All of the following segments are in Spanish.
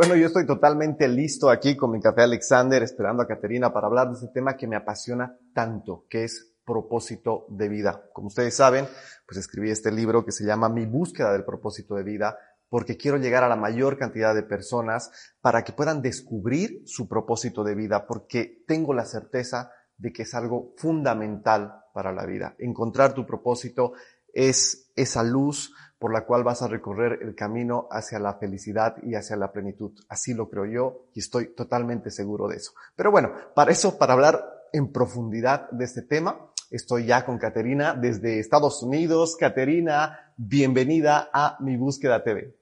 Bueno, yo estoy totalmente listo aquí con mi café Alexander, esperando a Caterina para hablar de este tema que me apasiona tanto, que es propósito de vida. Como ustedes saben, pues escribí este libro que se llama Mi búsqueda del propósito de vida, porque quiero llegar a la mayor cantidad de personas para que puedan descubrir su propósito de vida, porque tengo la certeza de que es algo fundamental para la vida. Encontrar tu propósito es esa luz por la cual vas a recorrer el camino hacia la felicidad y hacia la plenitud. Así lo creo yo y estoy totalmente seguro de eso. Pero bueno, para eso, para hablar en profundidad de este tema, estoy ya con Caterina desde Estados Unidos. Caterina, bienvenida a Mi Búsqueda TV.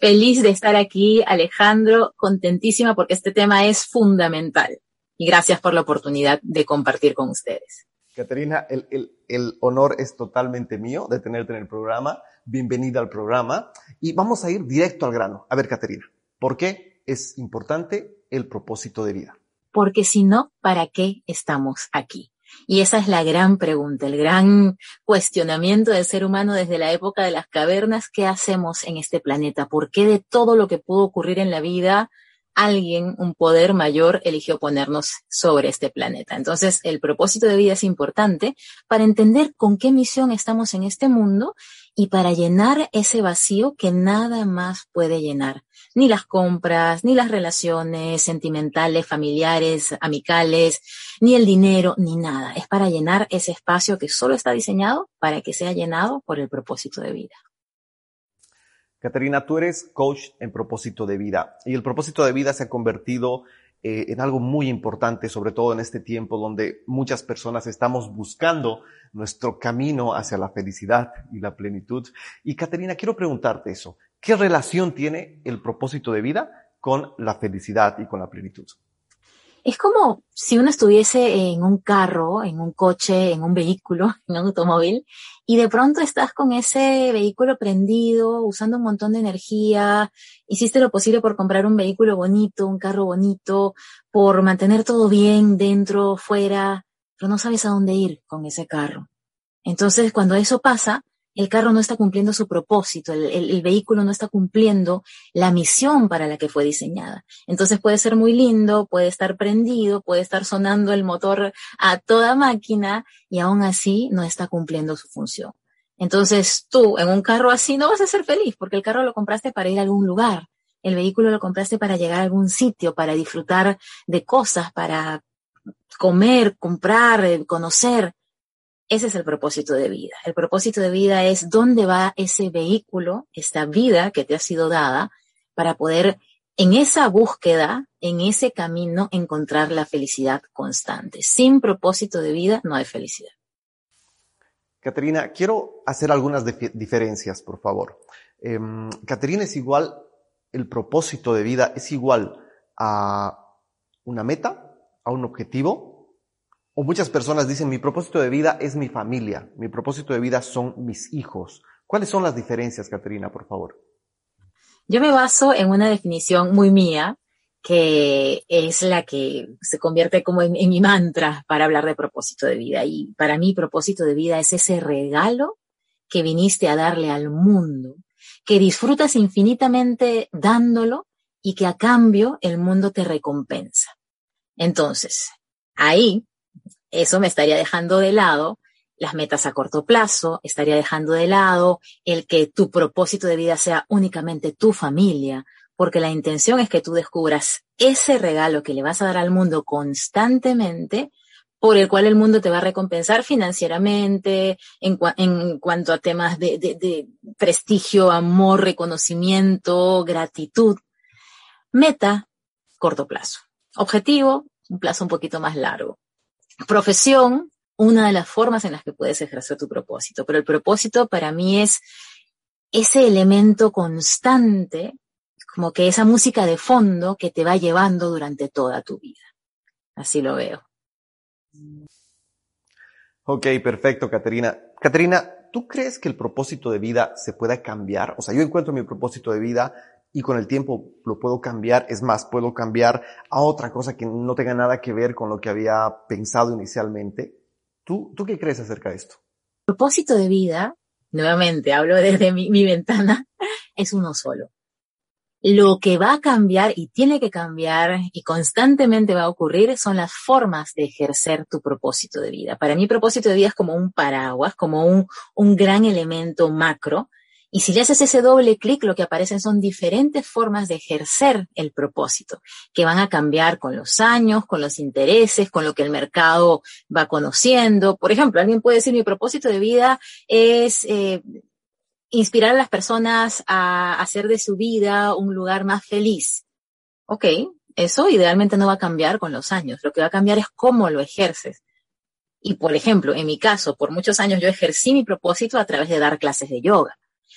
Feliz de estar aquí, Alejandro, contentísima porque este tema es fundamental. Y gracias por la oportunidad de compartir con ustedes. Caterina, el, el, el, honor es totalmente mío de tenerte en el programa. Bienvenida al programa. Y vamos a ir directo al grano. A ver, Caterina, ¿por qué es importante el propósito de vida? Porque si no, ¿para qué estamos aquí? Y esa es la gran pregunta, el gran cuestionamiento del ser humano desde la época de las cavernas. ¿Qué hacemos en este planeta? ¿Por qué de todo lo que pudo ocurrir en la vida alguien, un poder mayor, eligió ponernos sobre este planeta. Entonces, el propósito de vida es importante para entender con qué misión estamos en este mundo y para llenar ese vacío que nada más puede llenar. Ni las compras, ni las relaciones sentimentales, familiares, amicales, ni el dinero, ni nada. Es para llenar ese espacio que solo está diseñado para que sea llenado por el propósito de vida. Caterina, tú eres coach en propósito de vida y el propósito de vida se ha convertido eh, en algo muy importante, sobre todo en este tiempo donde muchas personas estamos buscando nuestro camino hacia la felicidad y la plenitud. Y Caterina, quiero preguntarte eso. ¿Qué relación tiene el propósito de vida con la felicidad y con la plenitud? Es como si uno estuviese en un carro, en un coche, en un vehículo, en un automóvil, y de pronto estás con ese vehículo prendido, usando un montón de energía, hiciste lo posible por comprar un vehículo bonito, un carro bonito, por mantener todo bien dentro, fuera, pero no sabes a dónde ir con ese carro. Entonces, cuando eso pasa, el carro no está cumpliendo su propósito, el, vehículo no está cumpliendo la misión para la que fue diseñada. Entonces puede ser muy lindo, puede estar prendido, puede estar sonando el motor a toda máquina y aún así no está cumpliendo su función. Entonces tú en un carro así no vas a ser feliz porque el carro lo compraste para ir a algún lugar, el vehículo lo compraste para llegar a algún sitio, para disfrutar de cosas, para comer, comprar, conocer. Ese es el propósito de vida. El propósito de vida es dónde va ese vehículo, esta vida que te ha sido dada, para poder en esa búsqueda, en ese camino, encontrar la felicidad constante. Sin propósito de vida no hay felicidad. Caterina, quiero hacer algunas diferencias, por favor. Eh, Caterina es igual, el propósito de vida es igual a una meta, a un objetivo, o muchas personas dicen, mi propósito de vida es mi familia, mi propósito de vida son mis hijos. ¿Cuáles son las diferencias, Caterina, por favor? Yo me baso en una definición muy mía, que es la que se convierte como en, mi mantra para hablar de propósito de vida. Y para mí propósito de vida es ese regalo que viniste a darle al mundo, que disfrutas infinitamente dándolo y que a cambio el mundo te recompensa. Entonces, ahí eso me estaría dejando de lado las metas a corto plazo, estaría dejando de lado el que tu propósito de vida sea únicamente tu familia, porque la intención es que tú descubras ese regalo que le vas a dar al mundo constantemente, por el cual el mundo te va a recompensar financieramente, en, cuanto a temas de, de prestigio, amor, reconocimiento, gratitud. Meta, corto plazo. Objetivo, un plazo un poquito más largo profesión, una de las formas en las que puedes ejercer tu propósito. Pero el propósito para mí es ese elemento constante como que esa música de fondo que te va llevando durante toda tu vida. Así lo veo. Ok, perfecto, Caterina. Caterina, ¿tú crees que el propósito de vida se pueda cambiar? O sea, yo encuentro mi propósito de vida y con el tiempo lo puedo cambiar. Es más, puedo cambiar a otra cosa que no tenga nada que ver con lo que había pensado inicialmente. ¿Tú, tú qué crees acerca de esto? Propósito de vida, nuevamente hablo desde mi, mi ventana, es uno solo. Lo que va a cambiar y tiene que cambiar y constantemente va a ocurrir son las formas de ejercer tu propósito de vida. Para mí, propósito de vida es como un paraguas, como un, un gran elemento macro. Y si le haces ese doble clic, lo que aparecen son diferentes formas de ejercer el propósito, que van a cambiar con los años, con los intereses, con lo que el mercado va conociendo. Por ejemplo, alguien puede decir, mi propósito de vida es eh, inspirar a las personas a hacer de su vida un lugar más feliz. Ok, eso idealmente no va a cambiar con los años. Lo que va a cambiar es cómo lo ejerces. Y por ejemplo, en mi caso, por muchos años yo ejercí mi propósito a través de dar clases de yoga.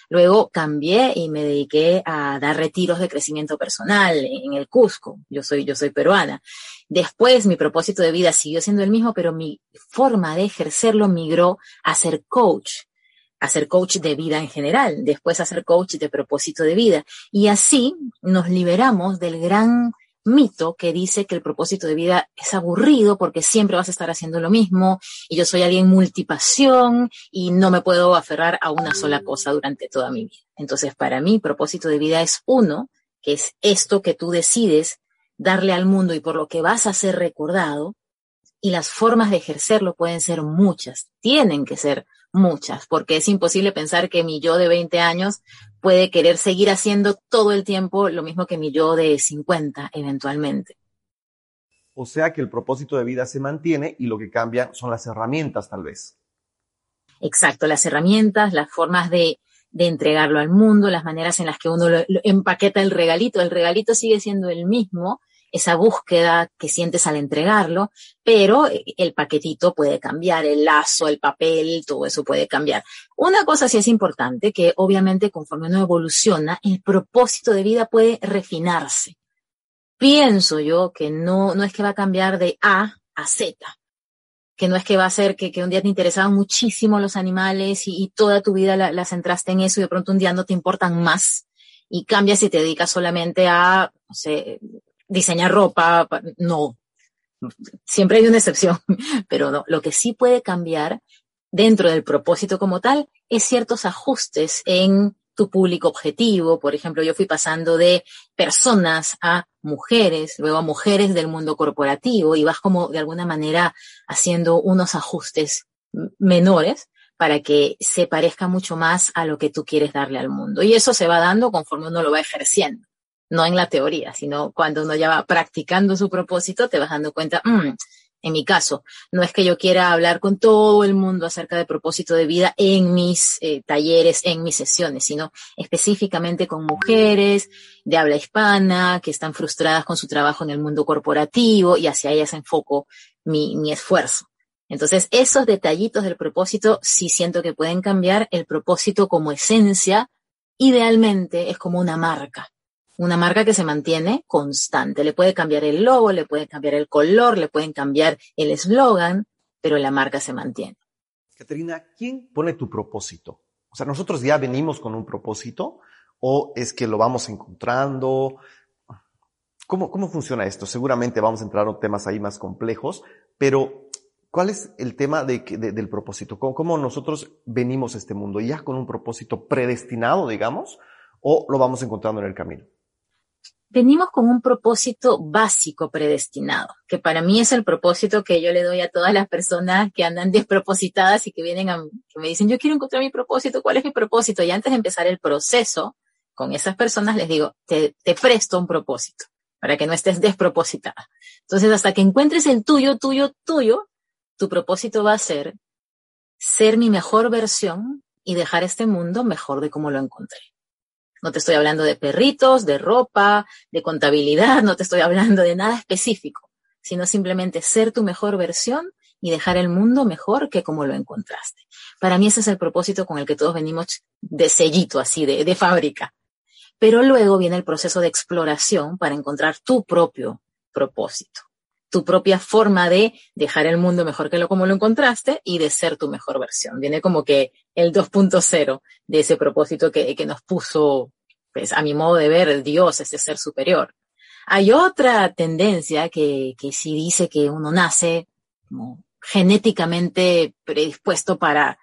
Luego cambié y me dediqué a dar retiros de crecimiento personal en el Cusco. Yo soy, yo soy peruana. Después mi propósito de vida siguió siendo el mismo, pero mi forma de ejercerlo migró a ser coach a ser coach de vida en general, después a ser coach de propósito de vida. Y así nos liberamos del gran mito que dice que el propósito de vida es aburrido porque siempre vas a estar haciendo lo mismo y yo soy alguien multipasión y no me puedo aferrar a una sola cosa durante toda mi vida. Entonces, para mí, propósito de vida es uno, que es esto que tú decides darle al mundo y por lo que vas a ser recordado, y las formas de ejercerlo pueden ser muchas, tienen que ser muchas, porque es imposible pensar que mi yo de 20 años puede querer seguir haciendo todo el tiempo lo mismo que mi yo de 50 eventualmente. O sea que el propósito de vida se mantiene y lo que cambia son las herramientas tal vez. Exacto, las herramientas, las formas de, de entregarlo al mundo, las maneras en las que uno lo empaqueta el regalito. El regalito sigue siendo el mismo, esa búsqueda que sientes al entregarlo, pero el paquetito puede cambiar, el lazo, el papel, todo eso puede cambiar. Una cosa sí es importante, que obviamente conforme uno evoluciona, el propósito de vida puede refinarse. Pienso yo que no, no es que va a cambiar de A a Z, que no es que va a ser que, que un día te interesaban muchísimo los animales y, toda tu vida la, centraste en eso y de pronto un día no te importan más y cambias y te dedicas solamente a, no sé, diseñar ropa, no. Siempre hay una excepción, pero no. Lo que sí puede cambiar dentro del propósito como tal es ciertos ajustes en tu público objetivo. Por ejemplo, yo fui pasando de personas a mujeres, luego a mujeres del mundo corporativo y vas como de alguna manera haciendo unos ajustes menores para que se parezca mucho más a lo que tú quieres darle al mundo. Y eso se va dando conforme uno lo va ejerciendo no en la teoría, sino cuando uno ya va practicando su propósito, te vas dando cuenta, mm, en mi caso, no es que yo quiera hablar con todo el mundo acerca de propósito de vida en mis eh, talleres, en mis sesiones, sino específicamente con mujeres de habla hispana que están frustradas con su trabajo en el mundo corporativo y hacia ellas enfoco mi, mi esfuerzo. Entonces, esos detallitos del propósito sí siento que pueden cambiar. El propósito como esencia, idealmente, es como una marca una marca que se mantiene constante. Le puede cambiar el logo, le puede cambiar el color, le pueden cambiar el eslogan, pero la marca se mantiene. Caterina, ¿quién pone tu propósito? O sea, nosotros ya venimos con un propósito o es que lo vamos encontrando. ¿Cómo, cómo funciona esto? Seguramente vamos a entrar en temas ahí más complejos, pero ¿cuál es el tema de, del propósito? ¿Cómo, ¿Cómo nosotros venimos a este mundo ya con un propósito predestinado, digamos, o lo vamos encontrando en el camino? Venimos con un propósito básico predestinado, que para mí es el propósito que yo le doy a todas las personas que andan despropositadas y que vienen a que me dicen, yo quiero encontrar mi propósito, ¿cuál es mi propósito? Y antes de empezar el proceso con esas personas les digo, te, presto un propósito para que no estés despropositada. Entonces, hasta que encuentres el tuyo, tuyo, tuyo, tu propósito va a ser ser mi mejor versión y dejar este mundo mejor de como lo encontré. No te estoy hablando de perritos, de ropa, de contabilidad, no te estoy hablando de nada específico, sino simplemente ser tu mejor versión y dejar el mundo mejor que como lo encontraste. Para mí ese es el propósito con el que todos venimos de sellito, así, de, fábrica. Pero luego viene el proceso de exploración para encontrar tu propio propósito, tu propia forma de dejar el mundo mejor que lo como lo encontraste y de ser tu mejor versión. Viene como que el 2.0 de ese propósito que nos puso, pues a mi modo de ver, Dios, ese ser superior. Hay otra tendencia que, que sí dice que uno nace como genéticamente predispuesto para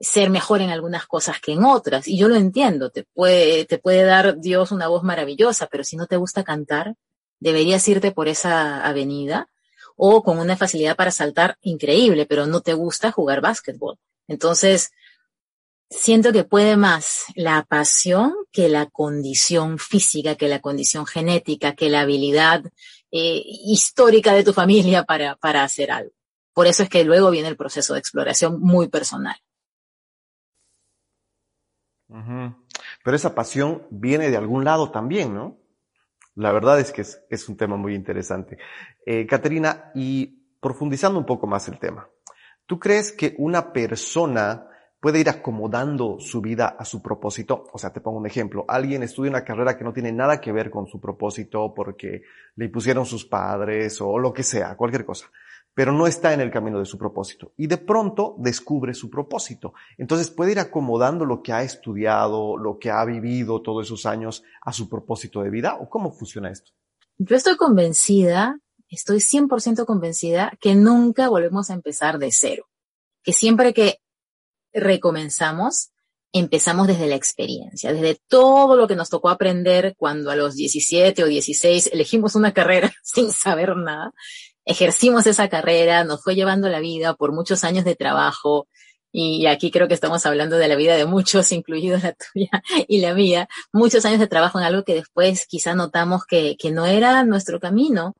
ser mejor en algunas cosas que en otras. Y yo lo entiendo, te puede, te puede dar Dios una voz maravillosa, pero si no te gusta cantar, deberías irte por esa avenida o con una facilidad para saltar increíble, pero no te gusta jugar básquetbol. Entonces, siento que puede más la pasión que la condición física, que la condición genética, que la habilidad eh, histórica de tu familia para, para hacer algo. Por eso es que luego viene el proceso de exploración muy personal. Pero esa pasión viene de algún lado también, ¿no? La verdad es que es, un tema muy interesante. Eh, Caterina, y profundizando un poco más el tema, ¿tú crees que una persona puede ir acomodando su vida a su propósito. O sea, te pongo un ejemplo. Alguien estudia una carrera que no tiene nada que ver con su propósito porque le impusieron sus padres o lo que sea, cualquier cosa pero no está en el camino de su propósito. Y de pronto descubre su propósito. Entonces puede ir acomodando lo que ha estudiado, lo que ha vivido todos esos años a su propósito de vida. ¿O cómo funciona esto? Yo estoy convencida, estoy 100% convencida que nunca volvemos a empezar de cero. Que siempre que recomenzamos, empezamos desde la experiencia, desde todo lo que nos tocó aprender cuando a los 17 o 16 elegimos una carrera sin saber nada ejercimos esa carrera, nos fue llevando la vida por muchos años de trabajo. Y aquí creo que estamos hablando de la vida de muchos, incluido la tuya y la mía, muchos años de trabajo en algo que después quizá notamos que, que no era nuestro camino,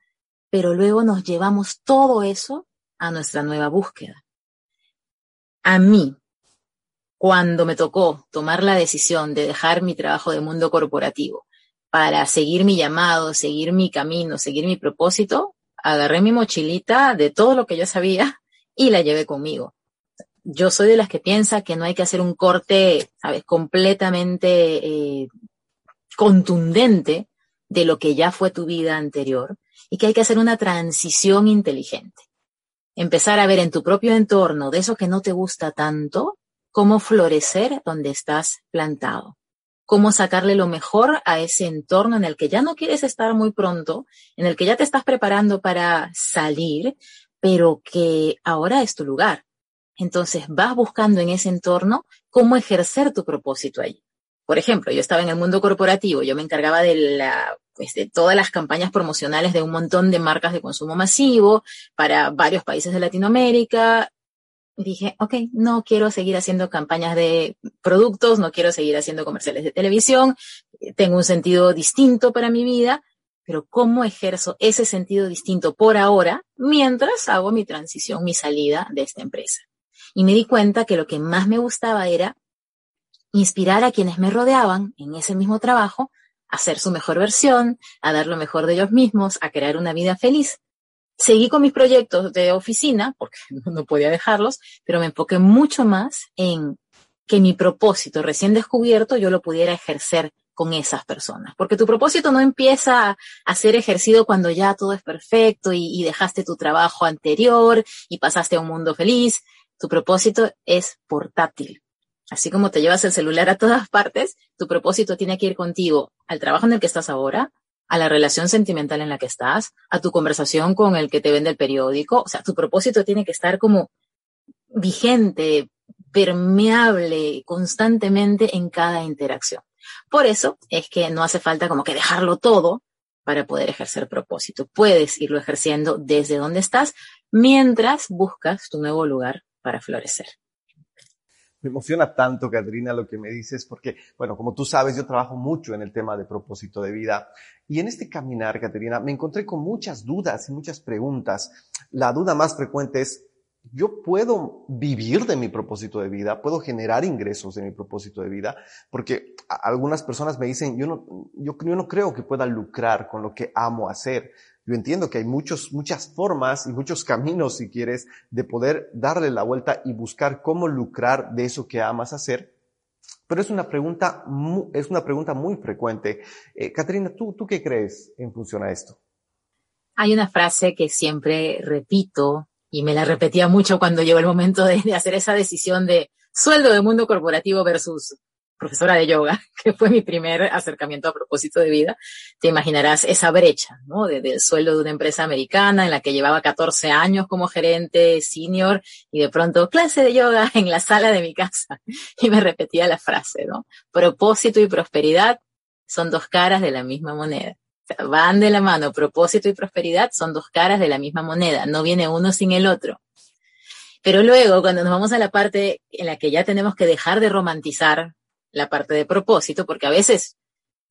pero luego nos llevamos todo eso a nuestra nueva búsqueda. A mí, cuando me tocó tomar la decisión de dejar mi trabajo de mundo corporativo para seguir mi llamado, seguir mi camino, seguir mi propósito, agarré mi mochilita de todo lo que yo sabía y la llevé conmigo. Yo soy de las que piensa que no hay que hacer un corte, ¿sabes?, completamente eh, contundente de lo que ya fue tu vida anterior y que hay que hacer una transición inteligente. Empezar a ver en tu propio entorno de eso que no te gusta tanto, cómo florecer donde estás plantado cómo sacarle lo mejor a ese entorno en el que ya no quieres estar muy pronto, en el que ya te estás preparando para salir, pero que ahora es tu lugar. Entonces vas buscando en ese entorno cómo ejercer tu propósito allí. Por ejemplo, yo estaba en el mundo corporativo, yo me encargaba de la, pues de todas las campañas promocionales de un montón de marcas de consumo masivo para varios países de Latinoamérica, dije, ok, no quiero seguir haciendo campañas de productos, no quiero seguir haciendo comerciales de televisión, tengo un sentido distinto para mi vida, pero ¿cómo ejerzo ese sentido distinto por ahora mientras hago mi transición, mi salida de esta empresa? Y me di cuenta que lo que más me gustaba era inspirar a quienes me rodeaban en ese mismo trabajo a ser su mejor versión, a dar lo mejor de ellos mismos, a crear una vida feliz seguí con mis proyectos de oficina, porque no podía dejarlos, pero me enfoqué mucho más en que mi propósito recién descubierto yo lo pudiera ejercer con esas personas. Porque tu propósito no empieza a ser ejercido cuando ya todo es perfecto y, y dejaste tu trabajo anterior y pasaste a un mundo feliz. Tu propósito es portátil. Así como te llevas el celular a todas partes, tu propósito tiene que ir contigo al trabajo en el que estás ahora, a la relación sentimental en la que estás, a tu conversación con el que te vende el periódico. O sea, tu propósito tiene que estar como vigente, permeable constantemente en cada interacción. Por eso es que no hace falta como que dejarlo todo para poder ejercer propósito. Puedes irlo ejerciendo desde donde estás mientras buscas tu nuevo lugar para florecer. Me emociona tanto, Catrina, lo que me dices, porque, bueno, como tú sabes, yo trabajo mucho en el tema de propósito de vida. Y en este caminar, Caterina, me encontré con muchas dudas y muchas preguntas. La duda más frecuente es, ¿yo puedo vivir de mi propósito de vida? ¿Puedo generar ingresos de mi propósito de vida? Porque algunas personas me dicen, yo no, yo, yo no creo que pueda lucrar con lo que amo hacer. Yo entiendo que hay muchos, muchas formas y muchos caminos, si quieres, de poder darle la vuelta y buscar cómo lucrar de eso que amas hacer. pero es una pregunta, es una pregunta muy frecuente. Eh, Caterina, ¿tú, ¿tú qué crees en función a esto? Hay una frase que siempre repito y me la repetía mucho cuando llegó el momento de, de hacer esa decisión de sueldo de mundo corporativo versus profesora de yoga, que fue mi primer acercamiento a propósito de vida, te imaginarás esa brecha, ¿no? Desde el sueldo de una empresa americana en la que llevaba 14 años como gerente senior y de pronto clase de yoga en la sala de mi casa. Y me repetía la frase, ¿no? Propósito y prosperidad son dos caras de la misma moneda. van de la mano, propósito y prosperidad son dos caras de la misma moneda, no viene uno sin el otro. Pero luego, cuando nos vamos a la parte en la que ya tenemos que dejar de romantizar la parte de propósito, porque a veces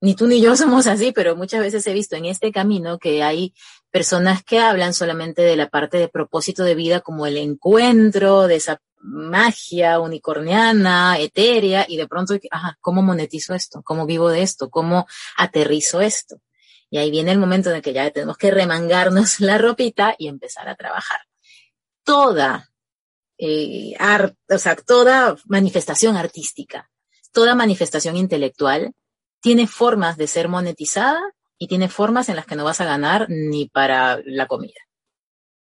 ni tú ni yo somos así, pero muchas veces he visto en este camino que hay personas que hablan solamente de la parte de propósito de vida como el encuentro de esa magia unicorniana, etérea, y de pronto, ajá, ¿cómo monetizo esto? ¿Cómo vivo de esto? ¿Cómo aterrizo esto? Y ahí viene el momento en el que ya tenemos que remangarnos la ropita y empezar a trabajar. Toda eh, art, o sea, toda manifestación artística toda manifestación intelectual tiene formas de ser monetizada y tiene formas en las que no vas a ganar ni para la comida.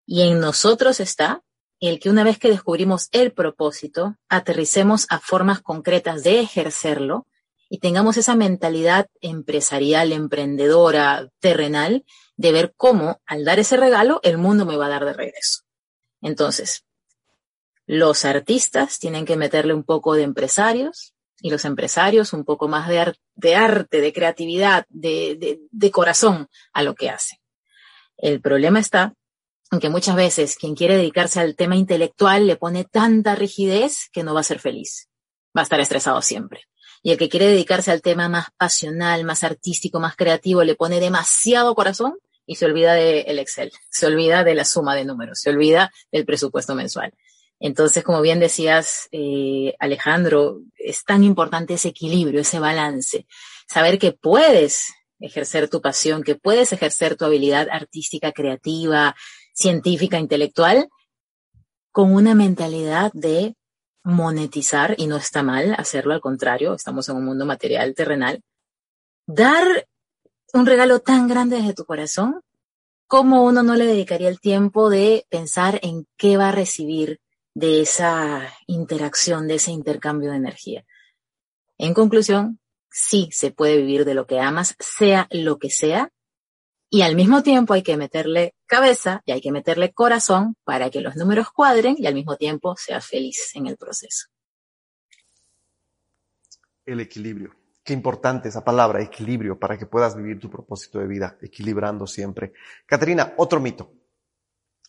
Y en nosotros está el que una vez que descubrimos el propósito, aterricemos a formas concretas de ejercerlo y tengamos esa mentalidad empresarial, emprendedora, terrenal, de ver cómo al dar ese regalo el mundo me va a dar de regreso. Entonces, los artistas tienen que meterle un poco de empresarios, y los empresarios un poco más de, de arte, de creatividad, de, de, corazón a lo que hacen. El problema está en que muchas veces quien quiere dedicarse al tema intelectual le pone tanta rigidez que no va a ser feliz. Va a estar estresado siempre. Y el que quiere dedicarse al tema más pasional, más artístico, más creativo, le pone demasiado corazón y se olvida del Excel, se olvida de la suma de números, se olvida del presupuesto mensual. Entonces, como bien decías, eh, Alejandro, es tan importante ese equilibrio, ese balance. Saber que puedes ejercer tu pasión, que puedes ejercer tu habilidad artística, creativa, científica, intelectual, con una mentalidad de monetizar, y no está mal hacerlo, al contrario, estamos en un mundo material, terrenal. Dar un regalo tan grande desde tu corazón, ¿cómo uno no le dedicaría el tiempo de pensar en qué va a recibir de esa interacción, de ese intercambio de energía. En conclusión, sí se puede vivir de lo que amas, sea lo que sea, y al mismo tiempo hay que meterle cabeza y hay que meterle corazón para que los números cuadren y al mismo tiempo sea feliz en el proceso. El equilibrio. Qué importante esa palabra, equilibrio, para que puedas vivir tu propósito de vida, equilibrando siempre. Caterina, otro mito.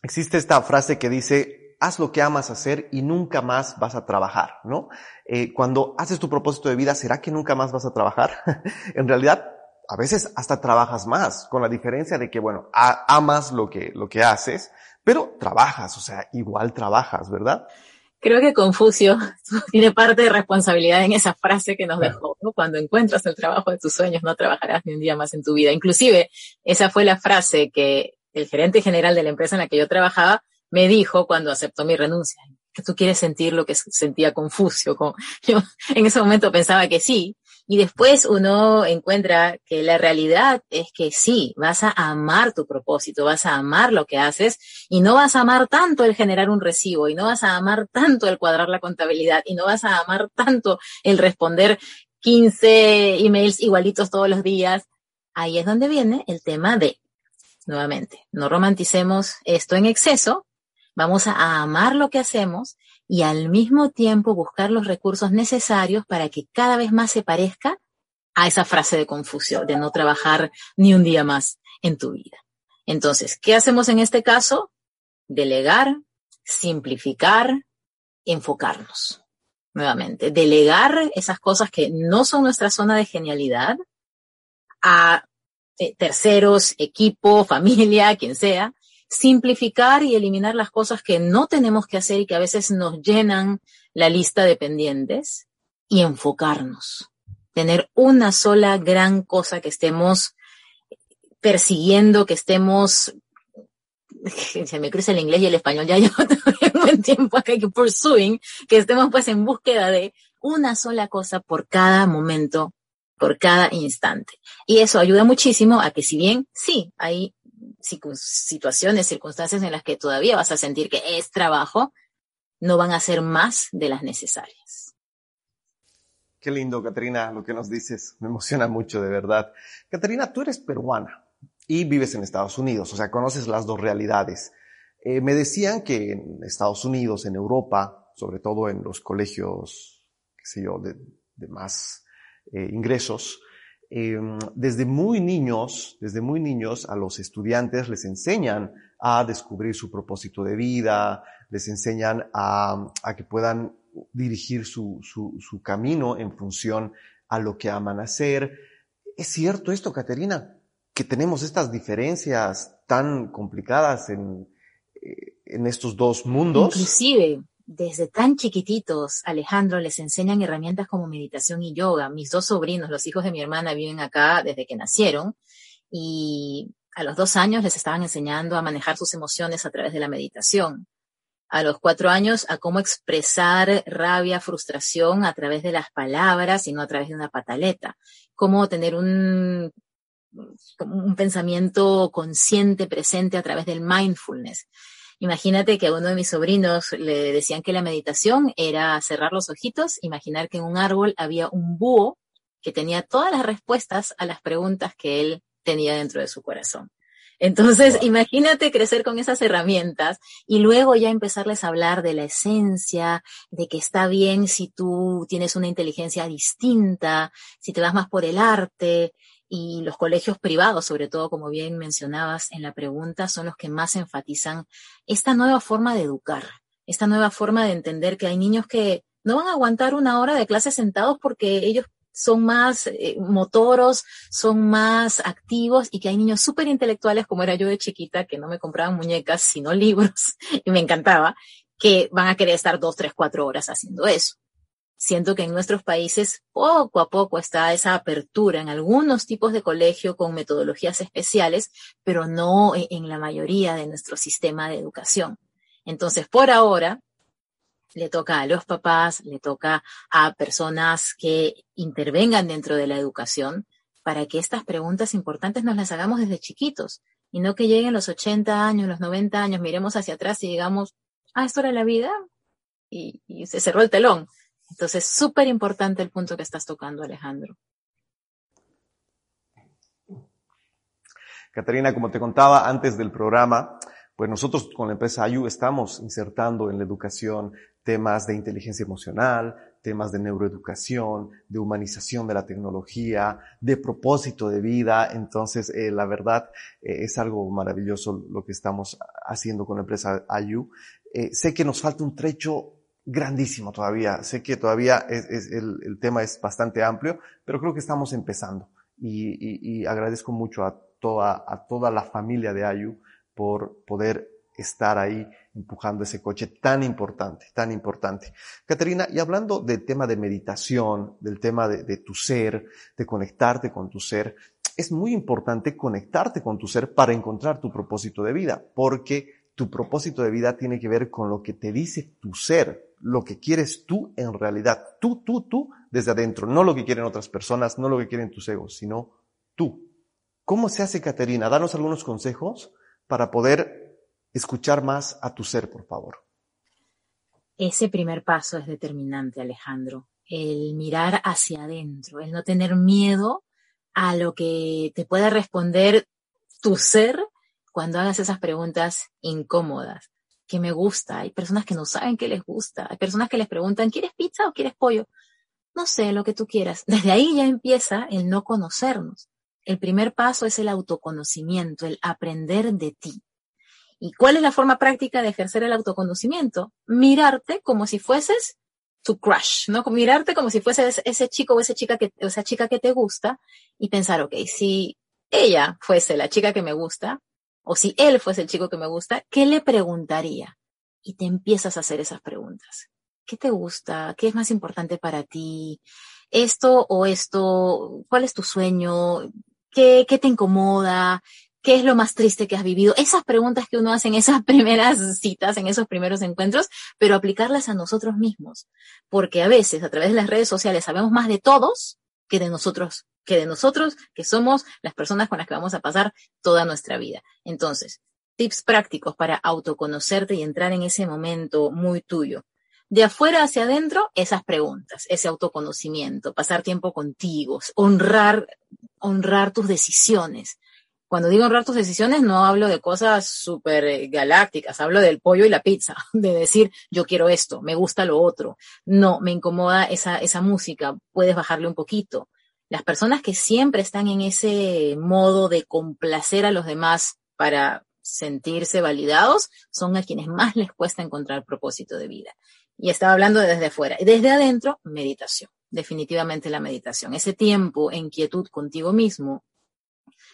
Existe esta frase que dice, haz lo que amas hacer y nunca más vas a trabajar, ¿no? Eh, cuando haces tu propósito de vida, ¿será que nunca más vas a trabajar? en realidad, a veces hasta trabajas más, con la diferencia de que, bueno, amas lo que, lo que haces, pero trabajas, o sea, igual trabajas, ¿verdad? Creo que Confucio tiene parte de responsabilidad en esa frase que nos dejó, ¿no? Cuando encuentras el trabajo de tus sueños, no trabajarás ni un día más en tu vida. Inclusive, esa fue la frase que el gerente general de la empresa en la que yo trabajaba me dijo cuando aceptó mi renuncia, que tú quieres sentir lo que sentía Confucio. Yo en ese momento pensaba que sí, y después uno encuentra que la realidad es que sí, vas a amar tu propósito, vas a amar lo que haces y no vas a amar tanto el generar un recibo y no vas a amar tanto el cuadrar la contabilidad y no vas a amar tanto el responder 15 emails igualitos todos los días. Ahí es donde viene el tema de, nuevamente, no romanticemos esto en exceso, Vamos a amar lo que hacemos y al mismo tiempo buscar los recursos necesarios para que cada vez más se parezca a esa frase de Confucio, de no trabajar ni un día más en tu vida. Entonces, ¿qué hacemos en este caso? Delegar, simplificar, enfocarnos. Nuevamente, delegar esas cosas que no son nuestra zona de genialidad a eh, terceros, equipo, familia, quien sea, simplificar y eliminar las cosas que no tenemos que hacer y que a veces nos llenan la lista de pendientes y enfocarnos. Tener una sola gran cosa que estemos persiguiendo, que estemos se me cruza el inglés y el español, ya llevo un buen tiempo acá que pursuing, que estemos pues en búsqueda de una sola cosa por cada momento, por cada instante. Y eso ayuda muchísimo a que si bien sí, hay situaciones, circunstancias en las que todavía vas a sentir que es trabajo, no van a ser más de las necesarias. Qué lindo, Caterina, lo que nos dices. Me emociona mucho, de verdad. Caterina, tú eres peruana y vives en Estados Unidos, o sea, conoces las dos realidades. Eh, me decían que en Estados Unidos, en Europa, sobre todo en los colegios, qué sé yo, de, más eh, ingresos, em, desde muy niños, desde muy niños a los estudiantes les enseñan a descubrir su propósito de vida, les enseñan a, que puedan dirigir su, su, su, camino en función a lo que aman hacer. ¿Es cierto esto, Caterina? Que tenemos estas diferencias tan complicadas en, eh, en estos dos mundos. Inclusive, desde tan chiquititos, Alejandro, les enseñan herramientas como meditación y yoga. Mis dos sobrinos, los hijos de mi hermana, viven acá desde que nacieron y a los dos años les estaban enseñando a manejar sus emociones a través de la meditación a los cuatro años a cómo expresar rabia, frustración a través de las palabras y no a través de una pataleta. Cómo tener un, un pensamiento consciente, presente a través del mindfulness. Imagínate que a uno de mis sobrinos le decían que la meditación era cerrar los ojitos, imaginar que en un árbol había un búho que tenía todas las respuestas a las preguntas que él tenía dentro de su corazón. Entonces, imagínate crecer con esas herramientas y luego ya empezarles a hablar de la esencia, de que está bien si tú tienes una inteligencia distinta, si te vas más por el arte. Y los colegios privados, sobre todo, como bien mencionabas en la pregunta, son los que más enfatizan esta nueva forma de educar, esta nueva forma de entender que hay niños que no van a aguantar una hora de clase sentados porque ellos son más eh, motoros, son más activos y que hay niños súper intelectuales, como era yo de chiquita, que no me compraban muñecas, sino libros, y me encantaba, que van a querer estar dos, tres, cuatro horas haciendo eso. Siento que en nuestros países poco a poco está esa apertura en algunos tipos de colegio con metodologías especiales, pero no en la mayoría de nuestro sistema de educación. Entonces, por ahora, le toca a los papás, le toca a personas que intervengan dentro de la educación para que estas preguntas importantes nos las hagamos desde chiquitos y no que lleguen los 80 años, los 90 años, miremos hacia atrás y digamos, ah, esto era la vida y, y se cerró el telón. Entonces, súper importante el punto que estás tocando, Alejandro. Catarina, como te contaba antes del programa, pues nosotros con la empresa AYU estamos insertando en la educación temas de inteligencia emocional, temas de neuroeducación, de humanización de la tecnología, de propósito de vida. Entonces, eh, la verdad, eh, es algo maravilloso lo que estamos haciendo con la empresa AYU. Eh, sé que nos falta un trecho grandísimo todavía. Sé que todavía es, el, tema es bastante amplio, pero creo que estamos empezando. Y, agradezco mucho a toda, a toda la familia de AYU por poder estar ahí empujando ese coche tan importante, tan importante. Caterina, y hablando del tema de meditación, del tema de, de, tu ser, de conectarte con tu ser, es muy importante conectarte con tu ser para encontrar tu propósito de vida, porque tu propósito de vida tiene que ver con lo que te dice tu ser, lo que quieres tú en realidad, tú, tú, tú, desde adentro, no lo que quieren otras personas, no lo que quieren tus egos, sino tú. ¿Cómo se hace, Caterina? Danos algunos consejos para poder escuchar más a tu ser, por favor. Ese primer paso es determinante, Alejandro. El mirar hacia adentro, el no tener miedo a lo que te pueda responder tu ser cuando hagas esas preguntas incómodas. ¿Qué me gusta? Hay personas que no saben qué les gusta. Hay personas que les preguntan, ¿quieres pizza o quieres pollo? No sé, lo que tú quieras. Desde ahí ya empieza el no conocernos. El primer paso es el autoconocimiento, el aprender de ti. ¿Y cuál es la forma práctica de ejercer el autoconocimiento? Mirarte como si fueses tu crush, ¿no? Mirarte como si fueses ese chico o esa chica que, esa chica que te gusta y pensar, ok, si ella fuese la chica que me gusta, o si él fuese el chico que me gusta, ¿qué le preguntaría? Y te empiezas a hacer esas preguntas. ¿Qué te gusta? ¿Qué es más importante para ti? ¿Esto o esto? ¿Cuál es tu sueño? ¿Qué, te incomoda? ¿Qué es lo más triste que has vivido? Esas preguntas que uno hace en esas primeras citas, en esos primeros encuentros, pero aplicarlas a nosotros mismos. Porque a veces, a través de las redes sociales, sabemos más de todos que de nosotros, que de nosotros, que somos las personas con las que vamos a pasar toda nuestra vida. Entonces, tips prácticos para autoconocerte y entrar en ese momento muy tuyo. De afuera hacia adentro, esas preguntas, ese autoconocimiento, pasar tiempo contigo, honrar, honrar tus decisiones. Cuando digo honrar tus decisiones, no hablo de cosas súper eh, galácticas, hablo del pollo y la pizza, de decir, yo quiero esto, me gusta lo otro, no, me incomoda esa, esa música, puedes bajarle un poquito. Las personas que siempre están en ese modo de complacer a los demás para sentirse validados son a quienes más les cuesta encontrar propósito de vida. Y estaba hablando desde afuera. Desde adentro, meditación. Definitivamente la meditación. Ese tiempo en quietud contigo mismo,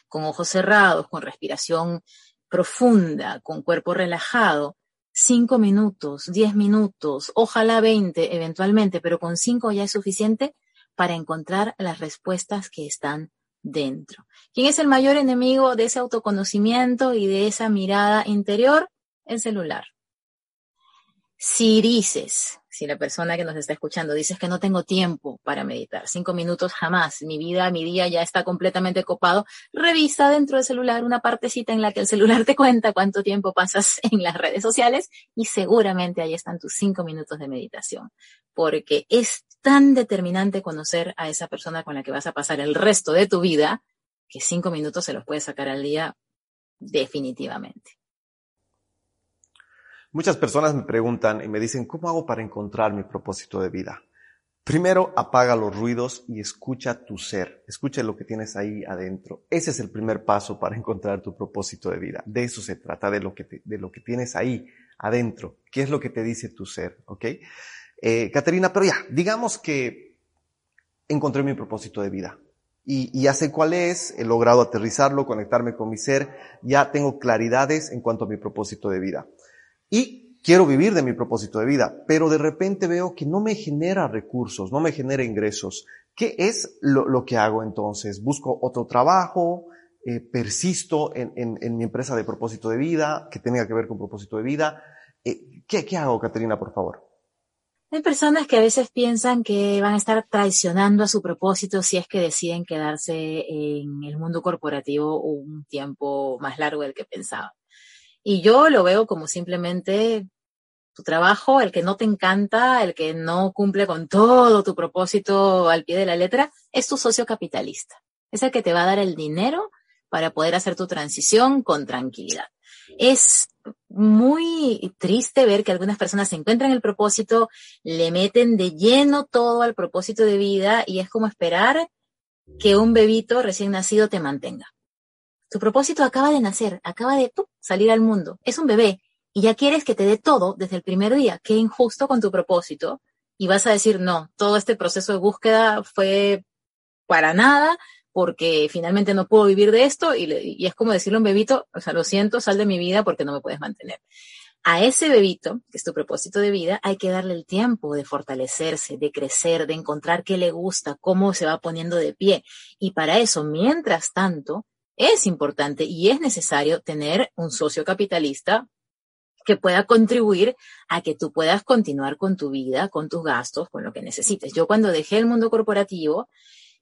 con ojos cerrados, con respiración profunda, con cuerpo relajado, cinco minutos, diez minutos, ojalá veinte eventualmente, pero con cinco ya es suficiente para encontrar las respuestas que están dentro. ¿Quién es el mayor enemigo de ese autoconocimiento y de esa mirada interior? El celular. Si dices, si la persona que nos está escuchando dices que no tengo tiempo para meditar, cinco minutos jamás, mi vida, mi día ya está completamente copado, revisa dentro del celular una partecita en la que el celular te cuenta cuánto tiempo pasas en las redes sociales y seguramente ahí están tus cinco minutos de meditación, porque es tan determinante conocer a esa persona con la que vas a pasar el resto de tu vida que cinco minutos se los puedes sacar al día definitivamente. Muchas personas me preguntan y me dicen, ¿cómo hago para encontrar mi propósito de vida? Primero, apaga los ruidos y escucha tu ser. Escucha lo que tienes ahí adentro. Ese es el primer paso para encontrar tu propósito de vida. De eso se trata, de lo que, de lo que tienes ahí adentro. ¿Qué es lo que te dice tu ser? ¿Ok? Eh, Caterina, pero ya, digamos que encontré mi propósito de vida. Y, y, ya sé cuál es, he logrado aterrizarlo, conectarme con mi ser, ya tengo claridades en cuanto a mi propósito de vida y quiero vivir de mi propósito de vida, pero de repente veo que no me genera recursos, no me genera ingresos. ¿Qué es lo, que hago entonces? ¿Busco otro trabajo? Eh, ¿Persisto en, mi empresa de propósito de vida que tenga que ver con propósito de vida? Eh, ¿qué, ¿Qué hago, Caterina, por favor? Hay personas que a veces piensan que van a estar traicionando a su propósito si es que deciden quedarse en el mundo corporativo un tiempo más largo del que pensaban. Y yo lo veo como simplemente tu trabajo, el que no te encanta, el que no cumple con todo tu propósito al pie de la letra, es tu socio capitalista. Es el que te va a dar el dinero para poder hacer tu transición con tranquilidad. Es muy triste ver que algunas personas se encuentran el propósito, le meten de lleno todo al propósito de vida y es como esperar que un bebito recién nacido te mantenga. Tu propósito acaba de nacer, acaba de salir al mundo. Es un bebé y ya quieres que te dé todo desde el primer día. Qué injusto con tu propósito. Y vas a decir, no, todo este proceso de búsqueda fue para nada porque finalmente no puedo vivir de esto y, y es como decirle a un bebito, o sea, lo siento, sal de mi vida porque no me puedes mantener. A ese bebito, que es tu propósito de vida, hay que darle el tiempo de fortalecerse, de crecer, de encontrar qué le gusta, cómo se va poniendo de pie. Y para eso, mientras tanto, es importante y es necesario tener un socio capitalista que pueda contribuir a que tú puedas continuar con tu vida, con tus gastos, con lo que necesites. Yo cuando dejé el mundo corporativo,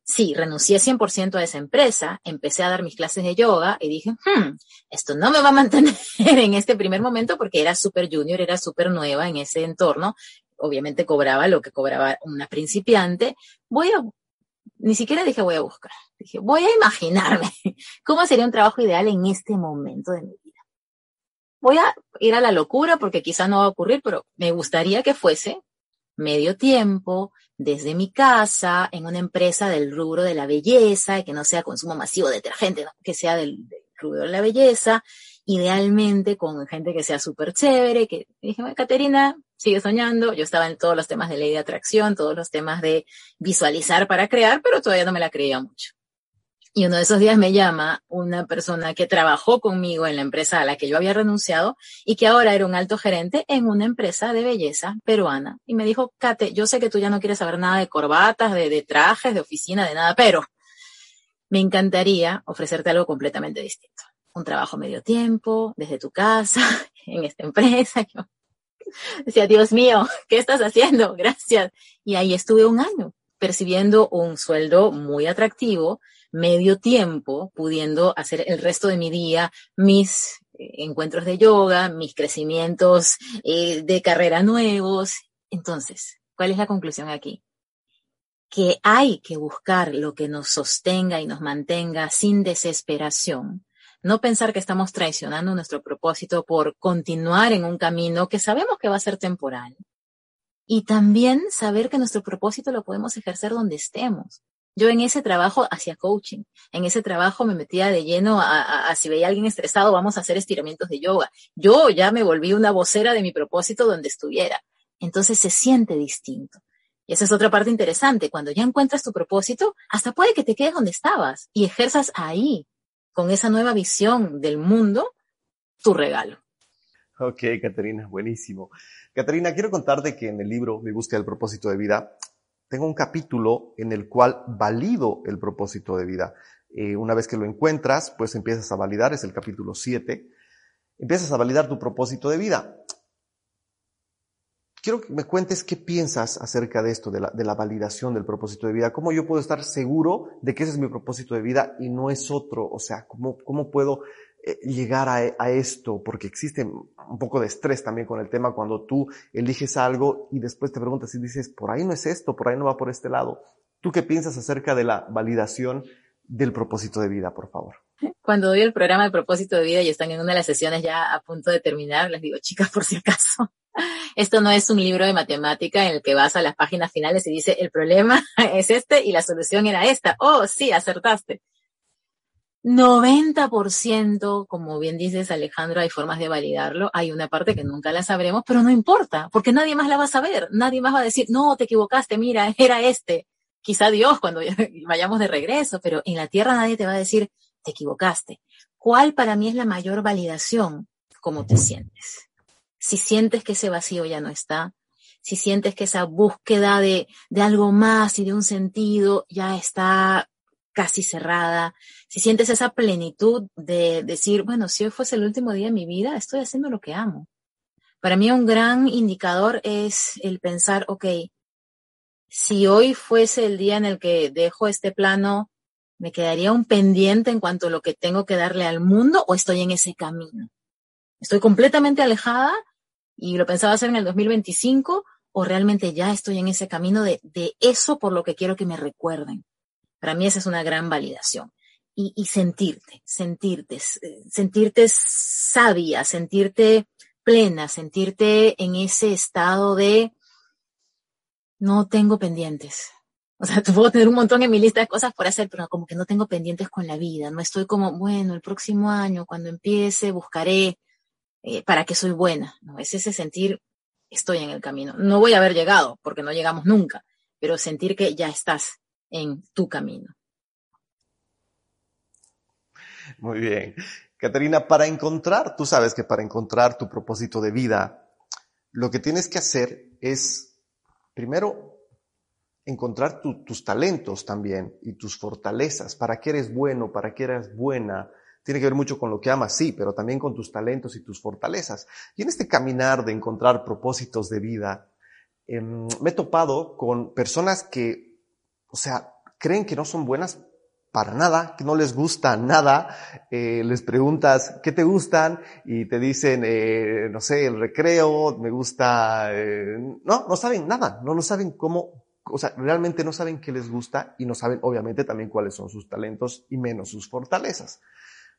sí, renuncié 100% a esa empresa, empecé a dar mis clases de yoga y dije, hmm, esto no me va a mantener en este primer momento porque era súper junior, era súper nueva en ese entorno. Obviamente cobraba lo que cobraba una principiante. Voy a ni siquiera dije voy a buscar. Dije, voy a imaginarme cómo sería un trabajo ideal en este momento de mi vida. Voy a ir a la locura porque quizá no va a ocurrir, pero me gustaría que fuese medio tiempo, desde mi casa, en una empresa del rubro de la belleza, que no sea consumo masivo de detergente, que sea del, del rubro de la belleza, idealmente con gente que sea súper chévere, que dije, Caterina, sigue soñando. Yo estaba en todos los temas de ley de atracción, todos los temas de visualizar para crear, pero todavía no me la creía mucho. Y uno de esos días me llama una persona que trabajó conmigo en la empresa a la que yo había renunciado y que ahora era un alto gerente en una empresa de belleza peruana. Y me dijo, Kate, yo sé que tú ya no quieres saber nada de corbatas, de, trajes, de oficina, de nada, pero me encantaría ofrecerte algo completamente distinto un trabajo medio tiempo, desde tu casa, en esta empresa. Yo decía, Dios mío, ¿qué estás haciendo? Gracias. Y ahí estuve un año percibiendo un sueldo muy atractivo, medio tiempo, pudiendo hacer el resto de mi día mis eh, encuentros de yoga, mis crecimientos eh, de carrera nuevos. Entonces, ¿cuál es la conclusión aquí? Que hay que buscar lo que nos sostenga y nos mantenga sin desesperación. No pensar que estamos traicionando nuestro propósito por continuar en un camino que sabemos que va a ser temporal y también saber que nuestro propósito lo podemos ejercer donde estemos. Yo en ese trabajo hacía coaching, en ese trabajo me metía de lleno a, si veía a alguien estresado, vamos a hacer estiramientos de yoga. Yo ya me volví una vocera de mi propósito donde estuviera. Entonces se siente distinto. Y esa es otra parte interesante. Cuando ya encuentras tu propósito, hasta puede que te quedes donde estabas y ejerzas ahí, con esa nueva visión del mundo, tu regalo. Ok, Caterina, buenísimo. Caterina, quiero contarte que en el libro Mi búsqueda del propósito de vida, tengo un capítulo en el cual valido el propósito de vida. Eh, una vez que lo encuentras, pues empiezas a validar, es el capítulo 7, empiezas a validar tu propósito de vida. Quiero que me cuentes qué piensas acerca de esto, de la, validación del propósito de vida. ¿Cómo yo puedo estar seguro de que ese es mi propósito de vida y no es otro? O sea, ¿cómo, puedo llegar a, esto, porque existe un poco de estrés también con el tema cuando tú eliges algo y después te preguntas y dices, por ahí no es esto, por ahí no va por este lado. ¿Tú qué piensas acerca de la validación del propósito de vida, por favor? Cuando doy el programa de propósito de vida y están en una de las sesiones ya a punto de terminar, les digo, chicas, por si acaso, esto no es un libro de matemática en el que vas a las páginas finales y dice, el problema es este y la solución era esta. Oh, sí, acertaste. 90%, como bien dices Alejandro, hay formas de validarlo, hay una parte que nunca la sabremos, pero no importa, porque nadie más la va a saber, nadie más va a decir, no, te equivocaste, mira, era este. Quizá Dios cuando vayamos de regreso, pero en la tierra nadie te va a decir, te equivocaste. ¿Cuál para mí es la mayor validación? ¿Cómo te sientes? Si sientes que ese vacío ya no está, si sientes que esa búsqueda de, de algo más y de un sentido ya está casi cerrada, si sientes esa plenitud de decir, bueno, si hoy fuese el último día de mi vida, estoy haciendo lo que amo. Para mí un gran indicador es el pensar, ok, si hoy fuese el día en el que dejo este plano, ¿me quedaría un pendiente en cuanto a lo que tengo que darle al mundo o estoy en ese camino? ¿Estoy completamente alejada y lo pensaba hacer en el 2025 o realmente ya estoy en ese camino de, de eso por lo que quiero que me recuerden? Para mí esa es una gran validación. Y, sentirte, sentirte, sentirte sabia, sentirte plena, sentirte en ese estado de no tengo pendientes. O sea, puedo tener un montón en mi lista de cosas por hacer, pero como que no tengo pendientes con la vida. No estoy como, bueno, el próximo año, cuando empiece, buscaré eh, para que soy buena. No, es ese sentir, estoy en el camino. No voy a haber llegado, porque no llegamos nunca, pero sentir que ya estás en tu camino. Muy bien. Caterina, para encontrar, tú sabes que para encontrar tu propósito de vida, lo que tienes que hacer es, primero, encontrar tus talentos también y tus fortalezas, para qué eres bueno, para qué eres buena. Tiene que ver mucho con lo que amas, sí, pero también con tus talentos y tus fortalezas. Y en este caminar de encontrar propósitos de vida, em, me he topado con personas que o sea, creen que no son buenas para nada, que no les gusta nada, eh, les preguntas qué te gustan y te dicen, eh, no sé, el recreo, me gusta, eh, no, no saben nada, no, no saben cómo, o sea, realmente no saben qué les gusta y no saben obviamente también cuáles son sus talentos y menos sus fortalezas.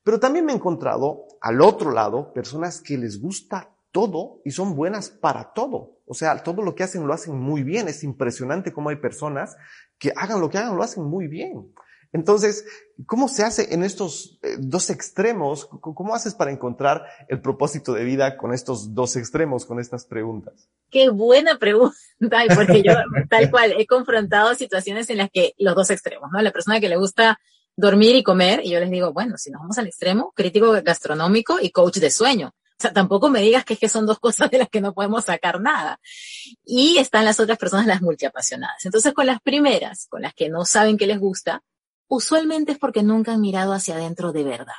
Pero también me he encontrado al otro lado personas que les gusta todo y son buenas para todo. O sea, todo lo que hacen lo hacen muy bien. Es impresionante cómo hay personas que hagan lo que hagan, lo hacen muy bien. Entonces, ¿cómo se hace en estos eh, dos extremos? ¿Cómo haces para encontrar el propósito de vida con estos dos extremos, con estas preguntas? Qué buena pregunta, porque yo tal cual he confrontado situaciones en las que los dos extremos, ¿no? La persona que le gusta dormir y comer, y yo les digo, bueno, si nos vamos al extremo, crítico gastronómico y coach de sueño. O sea, tampoco me digas que es que son dos cosas de las que no podemos sacar nada. Y están las otras personas, las multiapasionadas. Entonces, con las primeras, con las que no saben qué les gusta, usualmente es porque nunca han mirado hacia adentro de verdad.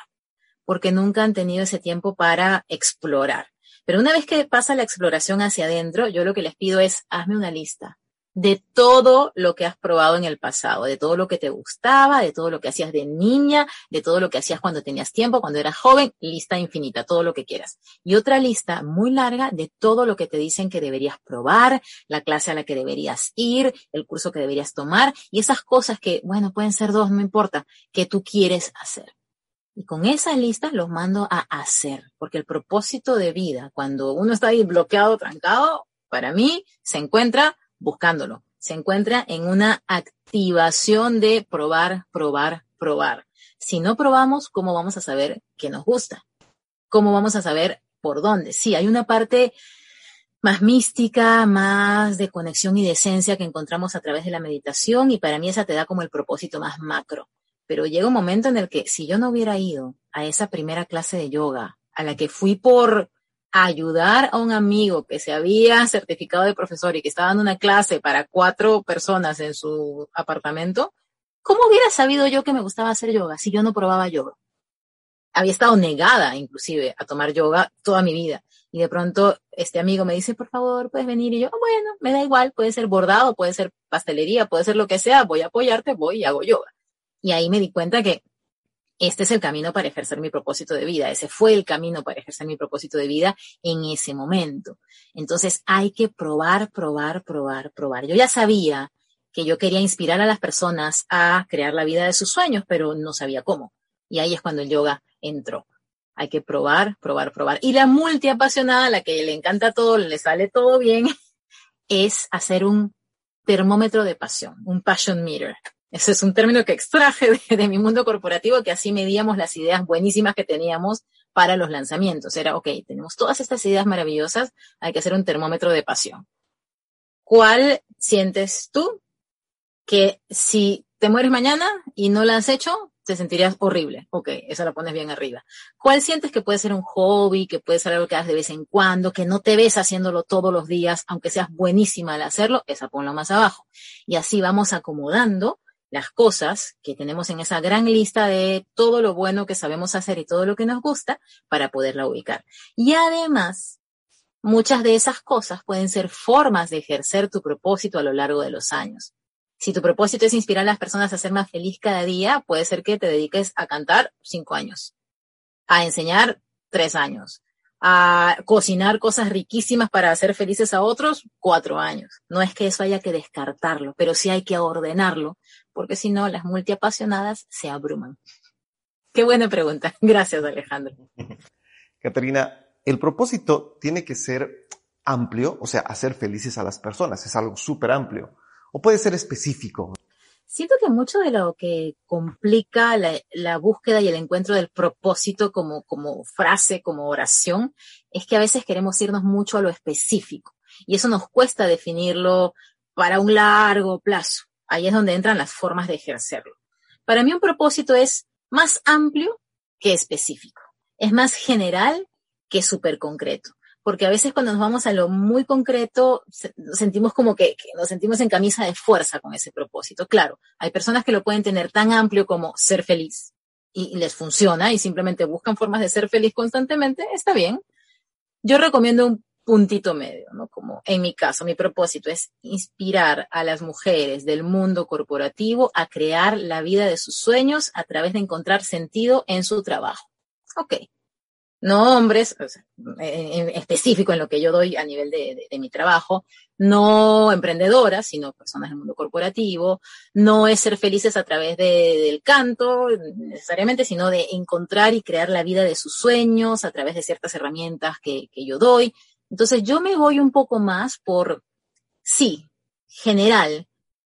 porque nunca han tenido ese tiempo para explorar. Pero una vez que pasa la exploración hacia adentro, yo lo que les pido es, hazme una lista de todo lo que has probado en el pasado, de todo lo que te gustaba, de todo lo que hacías de niña, de todo lo que hacías cuando tenías tiempo, cuando eras joven, lista infinita, todo lo que quieras. Y otra lista muy larga de todo lo que te dicen que deberías probar, la clase a la que deberías ir, el curso que deberías tomar y esas cosas que, bueno, pueden ser dos, no importa, que tú quieres hacer. Y con esas listas los mando a hacer, porque el propósito de vida, cuando uno está ahí bloqueado, trancado, para mí se encuentra buscándolo. Se encuentra en una activación de probar, probar, probar. Si no probamos, ¿cómo vamos a saber qué nos gusta? ¿Cómo vamos a saber por dónde? Sí, hay una parte más mística, más de conexión y de esencia que encontramos a través de la meditación y para mí esa te da como el propósito más macro. Pero llega un momento en el que si yo no hubiera ido a esa primera clase de yoga, a la que fui por ayudar a un amigo que se había certificado de profesor y que estaba dando una clase para cuatro personas en su apartamento, ¿cómo hubiera sabido yo que me gustaba hacer yoga si yo no probaba yoga? Había estado negada inclusive a tomar yoga toda mi vida. Y de pronto este amigo me dice, por favor, puedes venir. Y yo, ah, bueno, me da igual, puede ser bordado, puede ser pastelería, puede ser lo que sea, voy a apoyarte, voy y hago yoga. Y ahí me di cuenta que este es el camino para ejercer mi propósito de vida, ese fue el camino para ejercer mi propósito de vida en ese momento. Entonces hay que probar, probar, probar, probar. Yo ya sabía que yo quería inspirar a las personas a crear la vida de sus sueños, pero no sabía cómo. Y ahí es cuando el yoga entró. Hay que probar, probar, probar. Y la multiapasionada, la que le encanta todo, le sale todo bien, es hacer un termómetro de pasión, un passion meter. Ese es un término que extraje de, mi mundo corporativo, que así medíamos las ideas buenísimas que teníamos para los lanzamientos. Era, ok, tenemos todas estas ideas maravillosas, hay que hacer un termómetro de pasión. ¿Cuál sientes tú que si te mueres mañana y no la has hecho, te sentirías horrible? Ok, esa la pones bien arriba. ¿Cuál sientes que puede ser un hobby, que puede ser algo que hagas de vez en cuando, que no te ves haciéndolo todos los días, aunque seas buenísima al hacerlo? Esa ponlo más abajo. Y así vamos acomodando las cosas que tenemos en esa gran lista de todo lo bueno que sabemos hacer y todo lo que nos gusta para poderla ubicar. Y además, muchas de esas cosas pueden ser formas de ejercer tu propósito a lo largo de los años. Si tu propósito es inspirar a las personas a ser más feliz cada día, puede ser que te dediques a cantar cinco años, a enseñar tres años, a cocinar cosas riquísimas para hacer felices a otros, cuatro años. No es que eso haya que descartarlo, pero sí hay que ordenarlo, porque si no, las multiapasionadas se abruman. Qué buena pregunta. Gracias, Alejandro. Caterina, el propósito tiene que ser amplio, o sea, hacer felices a las personas, es algo súper amplio, o puede ser específico. Siento que mucho de lo que complica la, búsqueda y el encuentro del propósito como, como frase, como oración, es que a veces queremos irnos mucho a lo específico y eso nos cuesta definirlo para un largo plazo. Ahí es donde entran las formas de ejercerlo. Para mí un propósito es más amplio que específico. Es más general que súper concreto porque a veces cuando nos vamos a lo muy concreto, sentimos como que, nos sentimos en camisa de fuerza con ese propósito. Claro, hay personas que lo pueden tener tan amplio como ser feliz y, les funciona y simplemente buscan formas de ser feliz constantemente, está bien. Yo recomiendo un puntito medio, ¿no? Como en mi caso, mi propósito es inspirar a las mujeres del mundo corporativo a crear la vida de sus sueños a través de encontrar sentido en su trabajo. Ok, no hombres, en específico en lo que yo doy a nivel de, mi trabajo, no emprendedoras, sino personas del mundo corporativo, no es ser felices a través del canto necesariamente, sino de encontrar y crear la vida de sus sueños a través de ciertas herramientas que, que yo doy. Entonces yo me voy un poco más por, sí, general,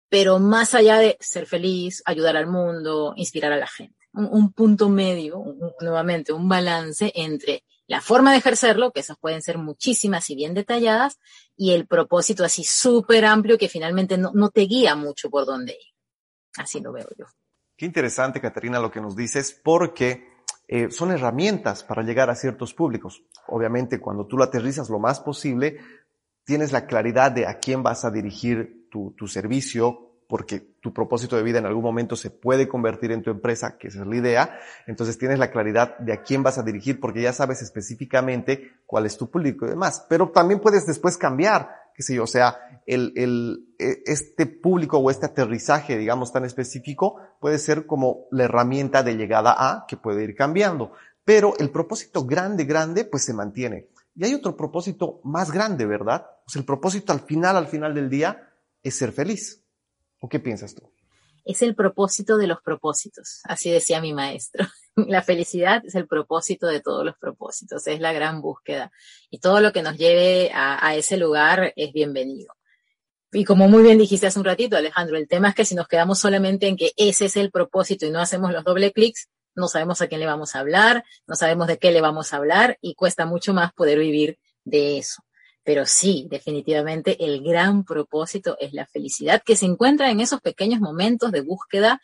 pero más allá de ser feliz, ayudar al mundo, inspirar a la gente un, punto medio, nuevamente, un balance entre la forma de ejercerlo, que esas pueden ser muchísimas y bien detalladas, y el propósito así súper amplio que finalmente no, te guía mucho por dónde ir. Así lo veo yo. Qué interesante, Caterina, lo que nos dices, porque eh, son herramientas para llegar a ciertos públicos. Obviamente, cuando tú lo aterrizas lo más posible, tienes la claridad de a quién vas a dirigir tu, tu servicio, porque tu propósito de vida en algún momento se puede convertir en tu empresa, que esa es la idea. Entonces tienes la claridad de a quién vas a dirigir porque ya sabes específicamente cuál es tu público y demás. Pero también puedes después cambiar, qué sé yo, o sea, el, el, e, este público o este aterrizaje, digamos, tan específico puede ser como la herramienta de llegada a que puede ir cambiando. Pero el propósito grande, grande, pues se mantiene. Y hay otro propósito más grande, ¿verdad? Pues el propósito al final, al final del día, es ser feliz. ¿O qué piensas tú? Es el propósito de los propósitos, así decía mi maestro. La felicidad es el propósito de todos los propósitos, es la gran búsqueda. Y todo lo que nos lleve a, ese lugar es bienvenido. Y como muy bien dijiste hace un ratito, Alejandro, el tema es que si nos quedamos solamente en que ese es el propósito y no hacemos los doble clics, no sabemos a quién le vamos a hablar, no sabemos de qué le vamos a hablar y cuesta mucho más poder vivir de eso. Pero sí, definitivamente el gran propósito es la felicidad que se encuentra en esos pequeños momentos de búsqueda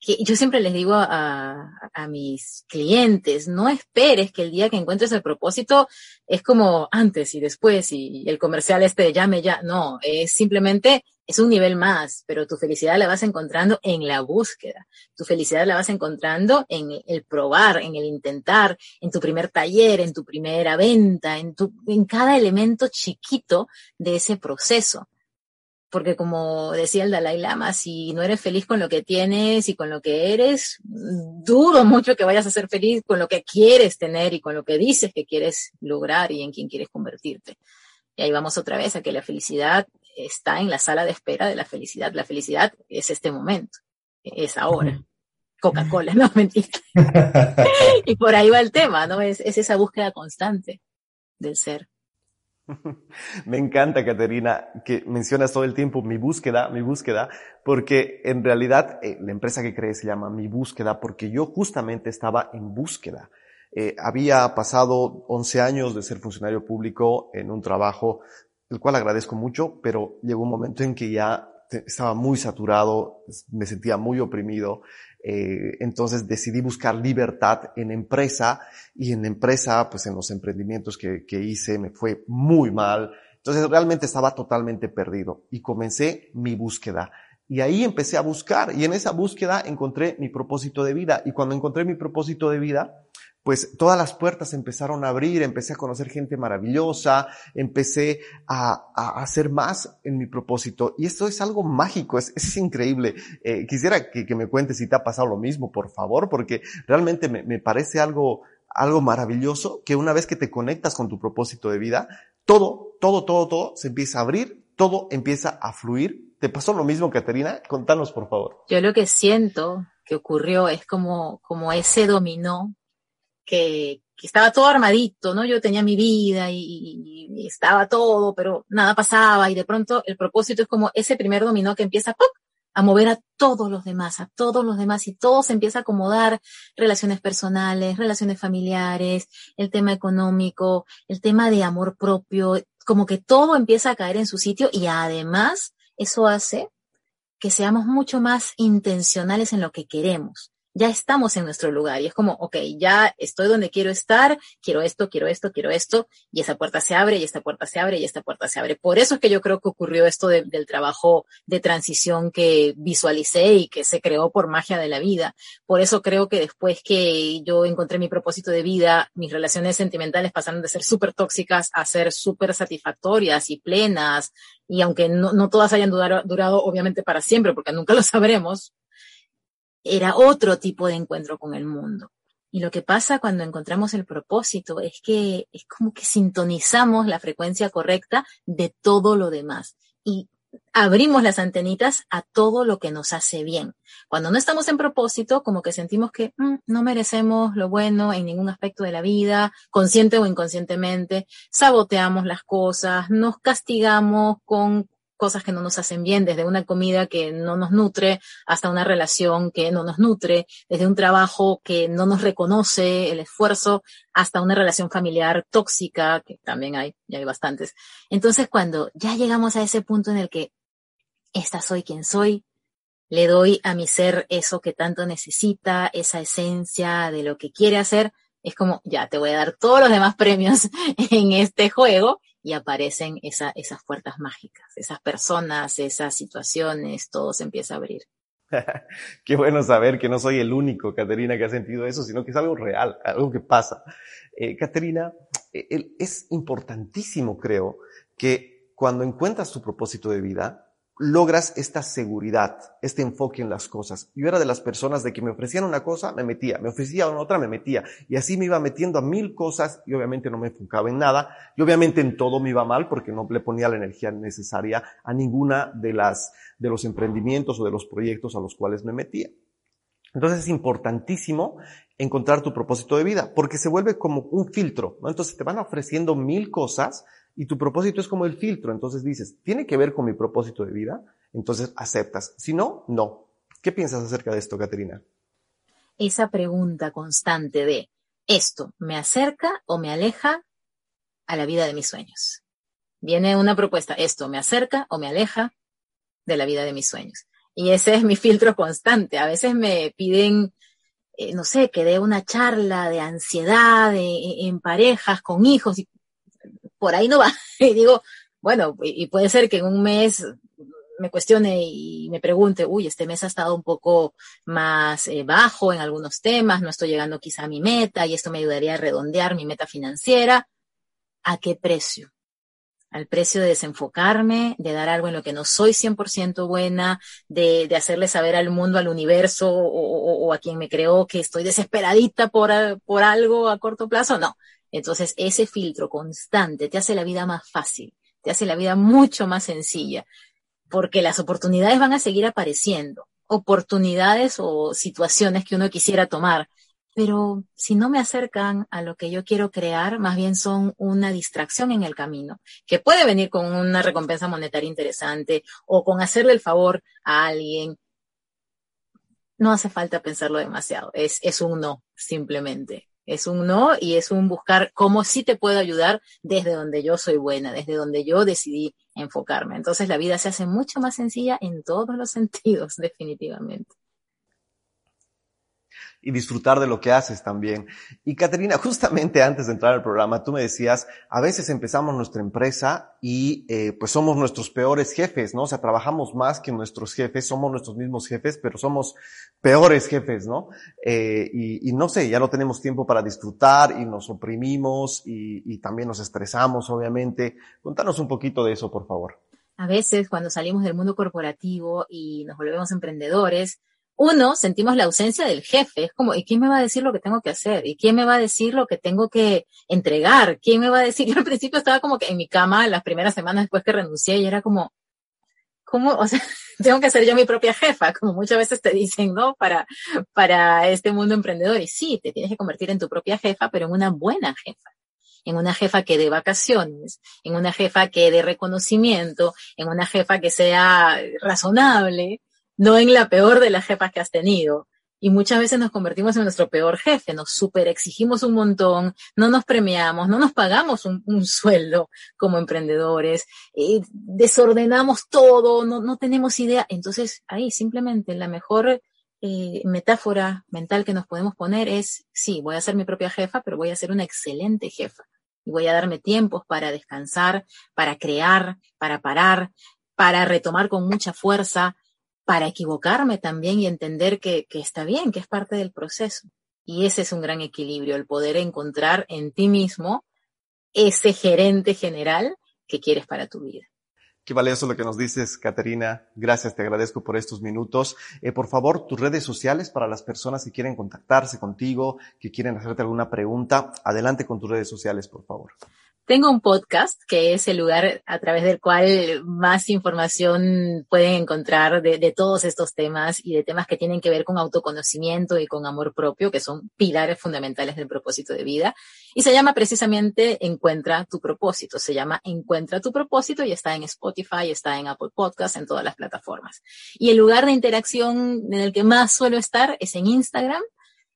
que yo siempre les digo a, mis clientes, no esperes que el día que encuentres el propósito es como antes y después y, el comercial este llame ya, no, es simplemente, es un nivel más, pero tu felicidad la vas encontrando en la búsqueda, tu felicidad la vas encontrando en el probar, en el intentar, en tu primer taller, en tu primera venta, en tu, en cada elemento chiquito de ese proceso porque como decía el Dalai Lama, si no eres feliz con lo que tienes y con lo que eres, dudo mucho que vayas a ser feliz con lo que quieres tener y con lo que dices que quieres lograr y en quien quieres convertirte. Y ahí vamos otra vez a que la felicidad está en la sala de espera de la felicidad. La felicidad es este momento, es ahora. Coca-Cola, no mentira. y por ahí va el tema, ¿no? Es, es esa búsqueda constante del ser. Me encanta, Caterina, que mencionas todo el tiempo mi búsqueda, mi búsqueda, porque en realidad eh, la empresa que crees se llama Mi Búsqueda porque yo justamente estaba en búsqueda. Eh, había pasado 11 años de ser funcionario público en un trabajo, el cual agradezco mucho, pero llegó un momento en que ya estaba muy saturado, me sentía muy oprimido, eh, entonces decidí buscar libertad en empresa y en empresa, pues en los emprendimientos que, que hice me fue muy mal. Entonces realmente estaba totalmente perdido y comencé mi búsqueda. Y ahí empecé a buscar y en esa búsqueda encontré mi propósito de vida. Y cuando encontré mi propósito de vida, pues todas las puertas empezaron a abrir, empecé a conocer gente maravillosa, empecé a, hacer más en mi propósito. Y esto es algo mágico, es, increíble. Eh, quisiera que, me cuentes si te ha pasado lo mismo, por favor, porque realmente me, parece algo, algo maravilloso que una vez que te conectas con tu propósito de vida, todo, todo, todo, todo se empieza a abrir, todo empieza a fluir. ¿Te pasó lo mismo, Caterina? Contanos, por favor. Yo lo que siento que ocurrió es como, como ese dominó que, estaba todo armadito, ¿no? Yo tenía mi vida y, estaba todo, pero nada pasaba y de pronto el propósito es como ese primer dominó que empieza a mover a todos los demás, a todos los demás y todo se empieza a acomodar, relaciones personales, relaciones familiares, el tema económico, el tema de amor propio, como que todo empieza a caer en su sitio y además eso hace que seamos mucho más intencionales en lo que queremos ya estamos en nuestro lugar y es como, ok, ya estoy donde quiero estar, quiero esto, quiero esto, quiero esto, y esa puerta se abre, y esta puerta se abre, y esta puerta se abre. Por eso es que yo creo que ocurrió esto del trabajo de transición que visualicé y que se creó por magia de la vida. Por eso creo que después que yo encontré mi propósito de vida, mis relaciones sentimentales pasaron de ser súper tóxicas a ser súper satisfactorias y plenas. Y aunque no, no todas hayan durado, durado, obviamente, para siempre, porque nunca lo sabremos, era otro tipo de encuentro con el mundo. Y lo que pasa cuando encontramos el propósito es que es como que sintonizamos la frecuencia correcta de todo lo demás y abrimos las antenitas a todo lo que nos hace bien. Cuando no estamos en propósito, como que sentimos que mm, no merecemos lo bueno en ningún aspecto de la vida, consciente o inconscientemente, saboteamos las cosas, nos castigamos con cosas que no nos hacen bien, desde una comida que no nos nutre hasta una relación que no nos nutre, desde un trabajo que no nos reconoce el esfuerzo hasta una relación familiar tóxica, que también hay, ya hay bastantes. Entonces, cuando ya llegamos a ese punto en el que esta soy quien soy, le doy a mi ser eso que tanto necesita, esa esencia de lo que quiere hacer, es como, ya te voy a dar todos los demás premios en este juego y aparecen esa, esas puertas mágicas, esas personas, esas situaciones, todo se empieza a abrir. Qué bueno saber que no soy el único, Caterina, que ha sentido eso, sino que es algo real, algo que pasa. Eh, Caterina, eh, es importantísimo, creo, que cuando encuentras tu propósito de vida, logras esta seguridad, este enfoque en las cosas. Yo era de las personas de que me ofrecían una cosa, me metía, me ofrecían otra, me metía. Y así me iba metiendo a mil cosas y obviamente no me enfocaba en nada. Y obviamente en todo me iba mal porque no le ponía la energía necesaria a ninguna de las, de los emprendimientos o de los proyectos a los cuales me metía. Entonces es importantísimo encontrar tu propósito de vida porque se vuelve como un filtro. Entonces te van ofreciendo mil cosas y tu propósito es como el filtro. Entonces dices, ¿tiene que ver con mi propósito de vida? Entonces aceptas. Si no, no. ¿Qué piensas acerca de esto, Caterina? Esa pregunta constante de, ¿esto me acerca o me aleja a la vida de mis sueños? Viene una propuesta, ¿esto me acerca o me aleja de la vida de mis sueños? Y ese es mi filtro constante. A veces me piden, eh, no sé, que dé una charla de ansiedad en parejas, con hijos, por ahí no va. Y digo, bueno, y puede ser que en un mes me cuestione y me pregunte, uy, este mes ha estado un poco más eh, bajo en algunos temas, no estoy llegando quizá a mi meta y esto me ayudaría a redondear mi meta financiera. ¿A qué precio? Al precio de desenfocarme, de dar algo en lo que no soy 100% buena, de, hacerle saber al mundo, al universo o, o, a quien me creó que estoy desesperadita por, por algo a corto plazo. No, entonces, ese filtro constante te hace la vida más fácil, te hace la vida mucho más sencilla, porque las oportunidades van a seguir apareciendo, oportunidades o situaciones que uno quisiera tomar, pero si no me acercan a lo que yo quiero crear, más bien son una distracción en el camino, que puede venir con una recompensa monetaria interesante o con hacerle el favor a alguien. No hace falta pensarlo demasiado, es, es un no, simplemente es un no y es un buscar cómo sí te puedo ayudar desde donde yo soy buena, desde donde yo decidí enfocarme. Entonces la vida se hace mucho más sencilla en todos los sentidos, definitivamente y disfrutar de lo que haces también. Y Caterina, justamente antes de entrar al programa, tú me decías, a veces empezamos nuestra empresa y eh, pues somos nuestros peores jefes, ¿no? O sea, trabajamos más que nuestros jefes, somos nuestros mismos jefes, pero somos peores jefes, ¿no? Eh, y, y, no sé, ya no tenemos tiempo para disfrutar y nos oprimimos y, y también nos estresamos, obviamente. Contanos un poquito de eso, por favor. A veces, cuando salimos del mundo corporativo y nos volvemos emprendedores, uno, sentimos la ausencia del jefe. Es como, ¿y quién me va a decir lo que tengo que hacer? ¿Y quién me va a decir lo que tengo que entregar? ¿Quién me va a decir? Yo al principio estaba como que en mi cama las primeras semanas después que renuncié y era como, ¿cómo? O sea, tengo que ser yo mi propia jefa, como muchas veces te dicen, ¿no? Para, para este mundo emprendedor. Y sí, te tienes que convertir en tu propia jefa, pero en una buena jefa en una jefa que dé vacaciones, en una jefa que dé reconocimiento, en una jefa que sea razonable, no en la peor de las jefas que has tenido. Y muchas veces nos convertimos en nuestro peor jefe, nos super exigimos un montón, no nos premiamos, no nos pagamos un, sueldo como emprendedores, eh, desordenamos todo, no, no, tenemos idea. Entonces, ahí simplemente la mejor eh, metáfora mental que nos podemos poner es, sí, voy a ser mi propia jefa, pero voy a ser una excelente jefa. Y voy a darme tiempos para descansar, para crear, para parar, para retomar con mucha fuerza, para equivocarme también y entender que, está bien, que es parte del proceso. Y ese es un gran equilibrio, el poder encontrar en ti mismo ese gerente general que quieres para tu vida. Qué valioso lo que nos dices, Caterina. Gracias, te agradezco por estos minutos. Eh, por favor, tus redes sociales para las personas que quieren contactarse contigo, que quieren hacerte alguna pregunta. Adelante con tus redes sociales, por favor. Tengo un podcast que es el lugar a través del cual más información pueden encontrar de, todos estos temas y de temas que tienen que ver con autoconocimiento y con amor propio, que son pilares fundamentales del propósito de vida. Y se llama precisamente Encuentra tu propósito. Se llama Encuentra tu propósito y está en Spotify, está en Apple Podcasts, en todas las plataformas. Y el lugar de interacción en el que más suelo estar es en Instagram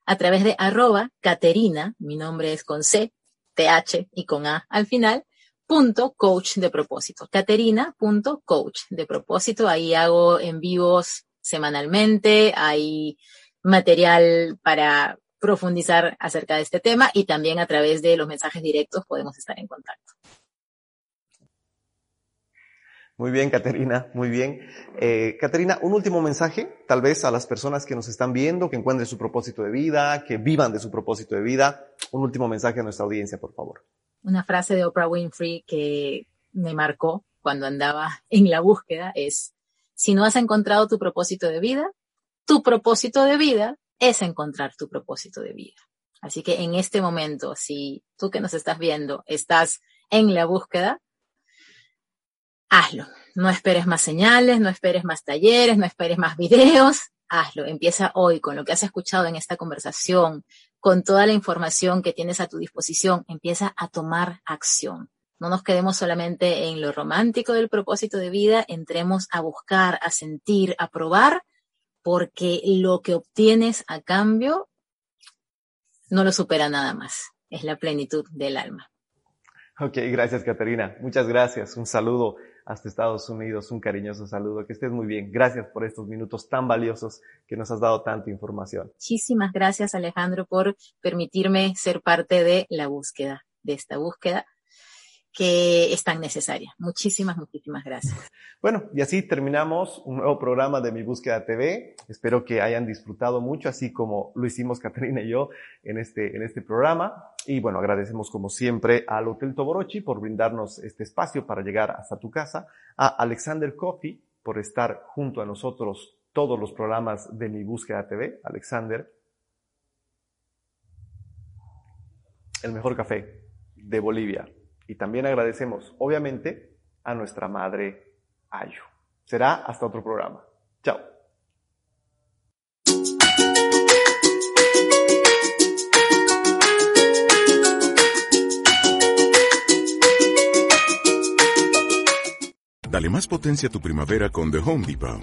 a través de arroba Caterina, mi nombre es con C, TH y con A al final, punto coach de propósito. Caterina punto coach de propósito. Ahí hago en vivos semanalmente, hay material para profundizar acerca de este tema y también a través de los mensajes directos podemos estar en contacto. Muy bien, Caterina, muy bien. Eh, Caterina, un último mensaje, tal vez a las personas que nos están viendo, que encuentren su propósito de vida, que vivan de su propósito de vida. Un último mensaje a nuestra audiencia, por favor. Una frase de Oprah Winfrey que me marcó cuando andaba en la búsqueda es, si no has encontrado tu propósito de vida, tu propósito de vida es encontrar tu propósito de vida. Así que en este momento, si tú que nos estás viendo estás en la búsqueda, hazlo. No esperes más señales, no esperes más talleres, no esperes más videos. Hazlo. Empieza hoy con lo que has escuchado en esta conversación, con toda la información que tienes a tu disposición. Empieza a tomar acción. No nos quedemos solamente en lo romántico del propósito de vida, entremos a buscar, a sentir, a probar, porque lo que obtienes a cambio no lo supera nada más. Es la plenitud del alma. Ok, gracias Caterina. Muchas gracias. Un saludo hasta Estados Unidos. Un cariñoso saludo. Que estés muy bien. Gracias por estos minutos tan valiosos que nos has dado tanta información. Muchísimas gracias Alejandro por permitirme ser parte de la búsqueda, de esta búsqueda que es tan necesaria. Muchísimas, muchísimas gracias. Bueno, y así terminamos un nuevo programa de Mi Búsqueda TV. Espero que hayan disfrutado mucho, así como lo hicimos Caterina y yo en este, en este programa. Y bueno, agradecemos como siempre al Hotel Toborochi por brindarnos este espacio para llegar hasta tu casa, a Alexander Coffee por estar junto a nosotros todos los programas de Mi Búsqueda TV. Alexander, el mejor café de Bolivia. Y también agradecemos, obviamente, a nuestra madre Ayu. Será hasta otro programa. Chao. Dale más potencia a tu primavera con The Home Depot.